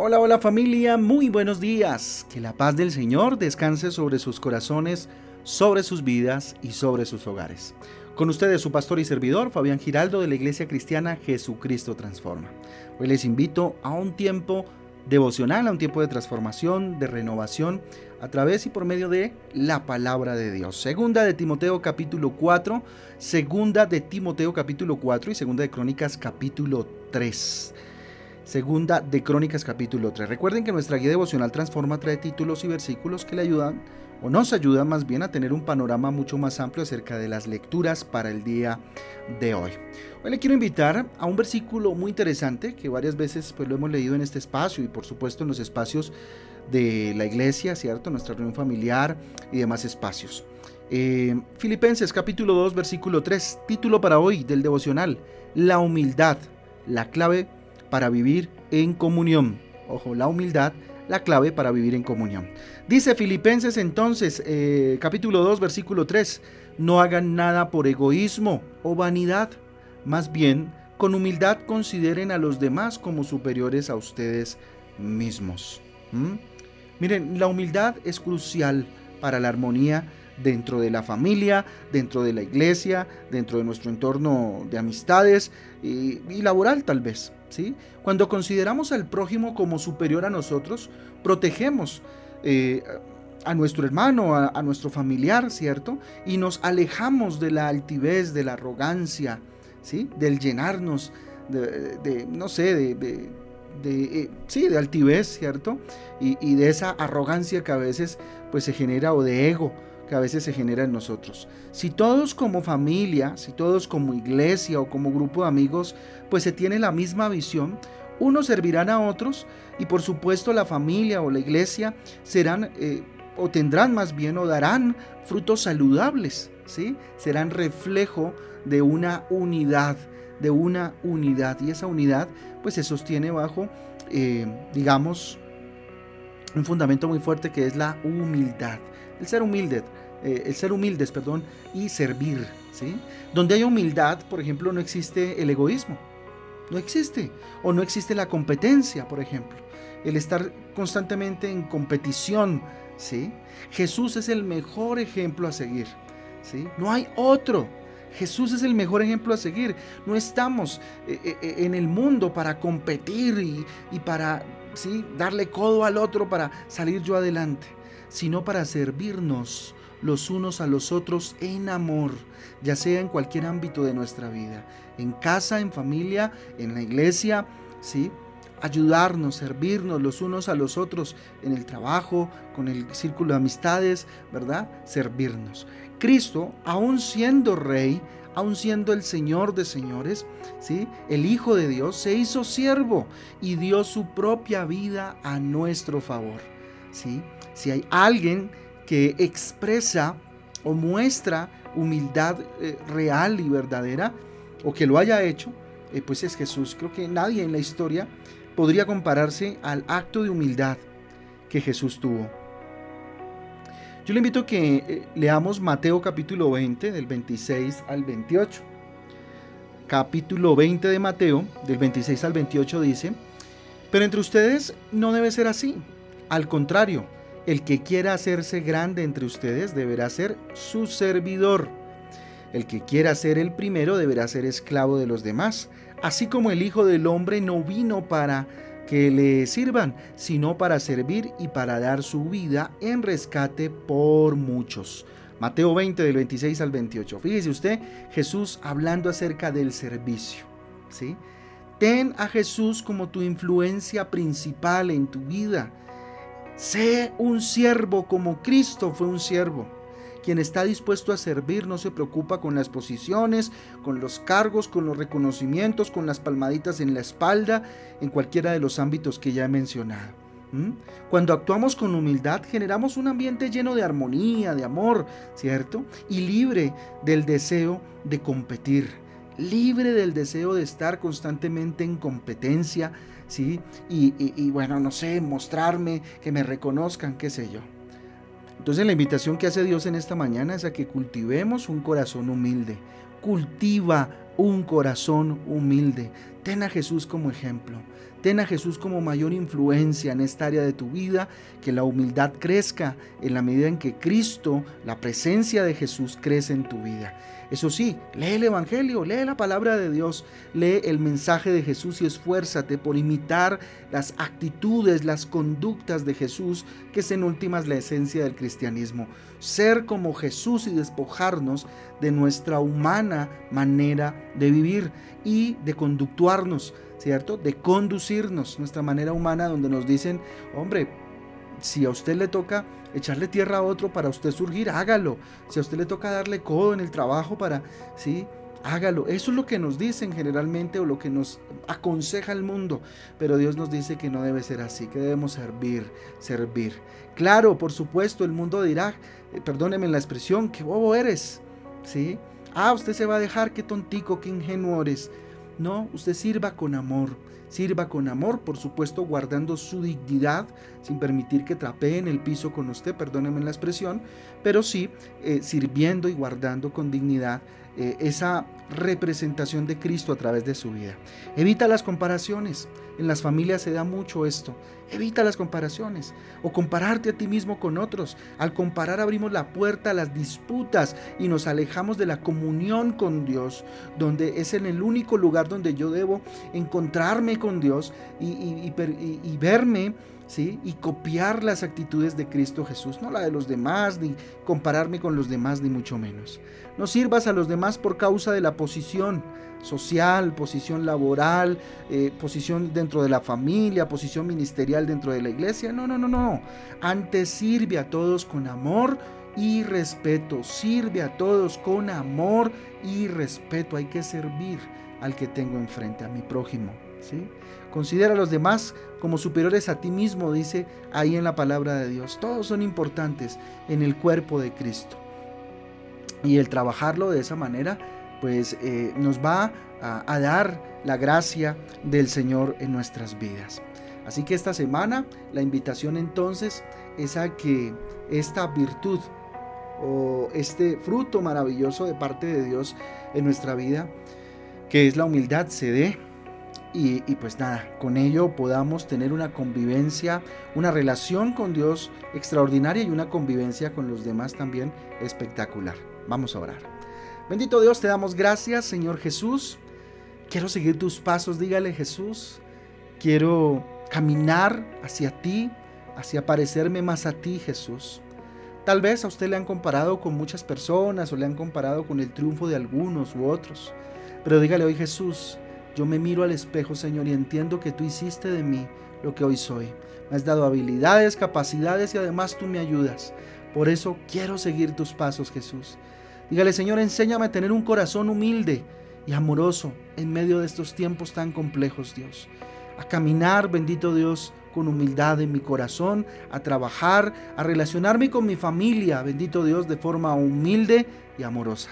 Hola, hola familia, muy buenos días. Que la paz del Señor descanse sobre sus corazones, sobre sus vidas y sobre sus hogares. Con ustedes su pastor y servidor, Fabián Giraldo de la Iglesia Cristiana Jesucristo Transforma. Hoy les invito a un tiempo devocional, a un tiempo de transformación, de renovación, a través y por medio de la palabra de Dios. Segunda de Timoteo capítulo 4, segunda de Timoteo capítulo 4 y segunda de Crónicas capítulo 3. Segunda de Crónicas capítulo 3. Recuerden que nuestra guía devocional Transforma trae títulos y versículos que le ayudan o nos ayudan más bien a tener un panorama mucho más amplio acerca de las lecturas para el día de hoy. Hoy le quiero invitar a un versículo muy interesante que varias veces pues, lo hemos leído en este espacio y por supuesto en los espacios de la iglesia, ¿cierto? Nuestra reunión familiar y demás espacios. Eh, Filipenses capítulo 2 versículo 3, título para hoy del devocional, la humildad, la clave para vivir en comunión. Ojo, la humildad, la clave para vivir en comunión. Dice Filipenses entonces, eh, capítulo 2, versículo 3, no hagan nada por egoísmo o vanidad, más bien con humildad consideren a los demás como superiores a ustedes mismos. ¿Mm? Miren, la humildad es crucial para la armonía dentro de la familia, dentro de la iglesia, dentro de nuestro entorno de amistades y, laboral tal vez. ¿sí? Cuando consideramos al prójimo como superior a nosotros, protegemos eh, a nuestro hermano, a, nuestro familiar, ¿cierto? Y nos alejamos de la altivez, de la arrogancia, ¿sí? Del llenarnos de, no sé, de, eh, sí, de altivez, ¿cierto? Y, y, de esa arrogancia que a veces pues se genera o de ego que a veces se genera en nosotros. Si todos como familia, si todos como iglesia o como grupo de amigos, pues se tiene la misma visión, unos servirán a otros y por supuesto la familia o la iglesia serán eh, o tendrán más bien o darán frutos saludables, ¿sí? Serán reflejo de una unidad, de una unidad y esa unidad pues se sostiene bajo, eh, digamos, un fundamento muy fuerte que es la humildad. El ser humilde, eh, el ser humildes, perdón, y servir, ¿sí? Donde hay humildad, por ejemplo, no existe el egoísmo. No existe. O no existe la competencia, por ejemplo. El estar constantemente en competición, ¿sí? Jesús es el mejor ejemplo a seguir, ¿sí? No hay otro. Jesús es el mejor ejemplo a seguir. No estamos eh, eh, en el mundo para competir y, y para ¿sí? darle codo al otro para salir yo adelante sino para servirnos los unos a los otros en amor, ya sea en cualquier ámbito de nuestra vida, en casa, en familia, en la iglesia, ¿sí? Ayudarnos, servirnos los unos a los otros en el trabajo, con el círculo de amistades, ¿verdad? Servirnos. Cristo, aun siendo rey, aun siendo el Señor de señores, ¿sí? El Hijo de Dios se hizo siervo y dio su propia vida a nuestro favor, ¿sí? Si hay alguien que expresa o muestra humildad eh, real y verdadera, o que lo haya hecho, eh, pues es Jesús. Creo que nadie en la historia podría compararse al acto de humildad que Jesús tuvo. Yo le invito a que eh, leamos Mateo capítulo 20, del 26 al 28. Capítulo 20 de Mateo, del 26 al 28 dice, pero entre ustedes no debe ser así. Al contrario, el que quiera hacerse grande entre ustedes deberá ser su servidor. El que quiera ser el primero deberá ser esclavo de los demás, así como el Hijo del Hombre no vino para que le sirvan, sino para servir y para dar su vida en rescate por muchos. Mateo 20 del 26 al 28. Fíjese usted, Jesús hablando acerca del servicio. ¿sí? Ten a Jesús como tu influencia principal en tu vida. Sé un siervo como Cristo fue un siervo. Quien está dispuesto a servir no se preocupa con las posiciones, con los cargos, con los reconocimientos, con las palmaditas en la espalda, en cualquiera de los ámbitos que ya he mencionado. Cuando actuamos con humildad generamos un ambiente lleno de armonía, de amor, ¿cierto? Y libre del deseo de competir, libre del deseo de estar constantemente en competencia, ¿sí? Y, bueno, no sé, mostrarme, que me reconozcan, qué sé yo. Entonces la invitación que hace Dios en esta mañana es a que cultivemos un corazón humilde. Cultiva un corazón humilde. Ten a Jesús como ejemplo. Ten a Jesús como mayor influencia en esta área de tu vida, que la humildad crezca en la medida en que Cristo, la presencia de Jesús, crece en tu vida. Eso sí, lee el Evangelio, lee la palabra de Dios, lee el mensaje de Jesús y esfuérzate por imitar las actitudes, las conductas de Jesús, que es en últimas la esencia del cristianismo. Ser como Jesús y despojarnos de nuestra humana manera de vivir y de ¿cierto? De conducirnos, nuestra manera humana donde nos dicen, hombre, si a usted le toca echarle tierra a otro para usted surgir, hágalo. Si a usted le toca darle codo en el trabajo para, sí, hágalo. Eso es lo que nos dicen generalmente o lo que nos aconseja el mundo. Pero Dios nos dice que no debe ser así, que debemos servir, servir. Claro, por supuesto, el mundo dirá, eh, perdóneme la expresión, que bobo eres, ¿sí? Ah, usted se va a dejar, qué tontico, qué ingenuo eres. No, usted sirva con amor. Sirva con amor, por supuesto, guardando su dignidad, sin permitir que trapeen el piso con usted, perdónenme la expresión, pero sí eh, sirviendo y guardando con dignidad eh, esa representación de Cristo a través de su vida. Evita las comparaciones. En las familias se da mucho esto. Evita las comparaciones o compararte a ti mismo con otros. Al comparar abrimos la puerta a las disputas y nos alejamos de la comunión con Dios, donde es en el único lugar donde yo debo encontrarme con Dios y, y verme y copiar las actitudes de Cristo Jesús, no la de los demás, ni compararme con los demás, ni mucho menos. No sirvas a los demás por causa de la posición social, posición laboral, eh, posición dentro de la familia, posición ministerial dentro de la iglesia. No, no, no, no. Antes sirve a todos con amor y respeto. Sirve a todos con amor y respeto. Hay que servir al que tengo enfrente, a mi prójimo. Considera a los demás como superiores a ti mismo, dice ahí en la palabra de Dios. Todos son importantes en el cuerpo de Cristo. Y el trabajarlo de esa manera, pues eh, nos va a, a dar la gracia del Señor en nuestras vidas. Así que esta semana la invitación entonces es a que esta virtud o este fruto maravilloso de parte de Dios en nuestra vida, que es la humildad, se dé y, pues nada, con ello podamos tener una convivencia, una relación con Dios extraordinaria y una convivencia con los demás también espectacular. Vamos a orar. Bendito Dios, te damos gracias, Señor Jesús. Quiero seguir tus pasos, dígale Jesús. Quiero caminar hacia ti, hacia parecerme más a ti, Jesús. Tal vez a usted le han comparado con muchas personas o le han comparado con el triunfo de algunos u otros. Pero dígale hoy Jesús, yo me miro al espejo, Señor, y entiendo que tú hiciste de mí lo que hoy soy. Me has dado habilidades, capacidades y además tú me ayudas. Por eso quiero seguir tus pasos, Jesús. Dígale, Señor, enséñame a tener un corazón humilde y amoroso en medio de estos tiempos tan complejos, Dios. A caminar, bendito Dios, con humildad en mi corazón, a trabajar, a relacionarme con mi familia, bendito Dios, de forma humilde y amorosa.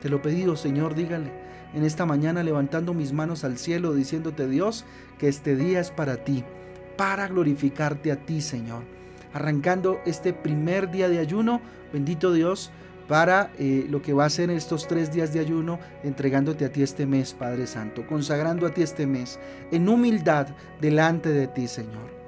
Te lo pedido, Señor, dígale en esta mañana levantando mis manos al cielo, diciéndote Dios que este día es para ti, para glorificarte a ti, Señor. Arrancando este primer día de ayuno, bendito Dios, para eh, lo que va a ser estos tres días de ayuno, entregándote a ti este mes, Padre Santo, consagrando a ti este mes, en humildad delante de ti, Señor.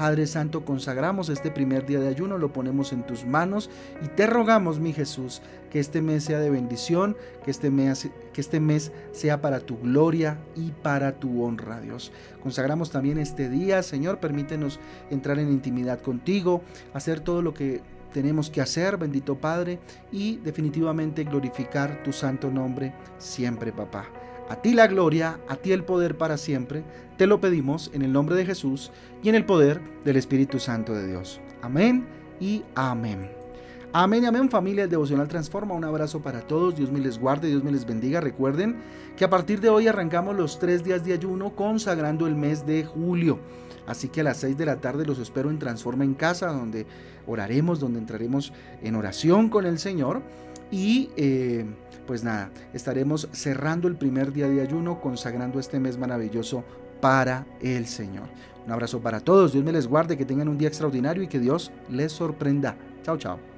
Padre Santo, consagramos este primer día de ayuno, lo ponemos en tus manos y te rogamos, mi Jesús, que este mes sea de bendición, que este mes, que este mes sea para tu gloria y para tu honra, Dios. Consagramos también este día, Señor, permítenos entrar en intimidad contigo, hacer todo lo que tenemos que hacer, bendito Padre, y definitivamente glorificar tu santo nombre siempre, papá. A ti la gloria, a ti el poder para siempre. Te lo pedimos en el nombre de Jesús y en el poder del Espíritu Santo de Dios. Amén y amén. Amén y amén familia del Devocional Transforma. Un abrazo para todos. Dios me les guarde, Dios me les bendiga. Recuerden que a partir de hoy arrancamos los tres días de ayuno consagrando el mes de julio. Así que a las seis de la tarde los espero en Transforma en Casa, donde oraremos, donde entraremos en oración con el Señor. Y eh, pues nada, estaremos cerrando el primer día de ayuno, consagrando este mes maravilloso para el Señor. Un abrazo para todos, Dios me les guarde, que tengan un día extraordinario y que Dios les sorprenda. Chao, chao.